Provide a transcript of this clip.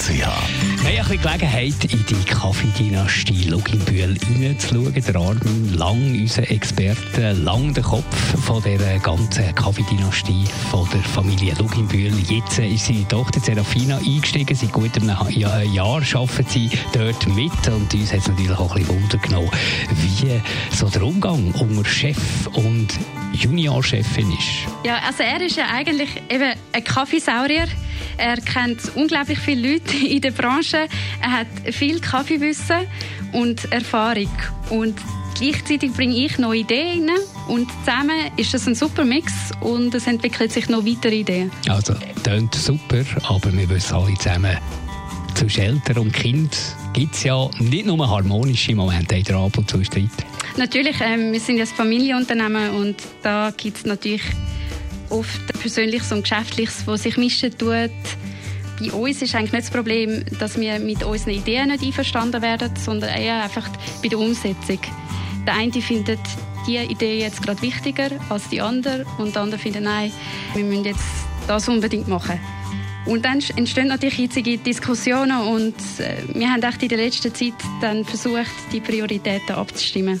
www.kaffeezentrale.ch Wir haben ein bisschen Gelegenheit, in die Kaffeedynastie Luginbühl reinzuschauen. Der Armin Lang, unser Experte, lang der Kopf von der ganzen Kaffeedynastie von der Familie Luginbühl. Jetzt ist seine Tochter Serafina eingestiegen. Seit gut einem Jahr arbeiten sie dort mit. Und uns hat es natürlich auch ein bisschen Wunder genommen, wie so der Umgang unter Chef und Juniorchefin ist. Ja, also er ist ja eigentlich eben ein Kaffeesaurier. Er kennt unglaublich viele Leute in der Branche. Er hat viel Kaffeewissen und Erfahrung. Und gleichzeitig bringe ich neue Ideen rein. Und zusammen ist das ein super Mix und es entwickelt sich noch weitere Ideen. Also, klingt super, aber wir wissen alle zusammen, zwischen Eltern und Kind gibt es ja nicht nur harmonische Momente, in der Ab- und zu Streit. Natürlich, ähm, wir sind ja ein Familienunternehmen und da gibt es natürlich oft Persönliches und Geschäftliches, was sich mischen tut. Bei uns ist eigentlich nicht das Problem, dass wir mit unseren Ideen nicht einverstanden werden, sondern eher einfach bei der Umsetzung. Der eine findet die Idee jetzt gerade wichtiger als die andere und der andere findet, nein, wir müssen jetzt das unbedingt machen. Und dann entstehen natürlich hitzige Diskussionen und äh, wir haben echt in der letzten Zeit dann versucht, die Prioritäten abzustimmen.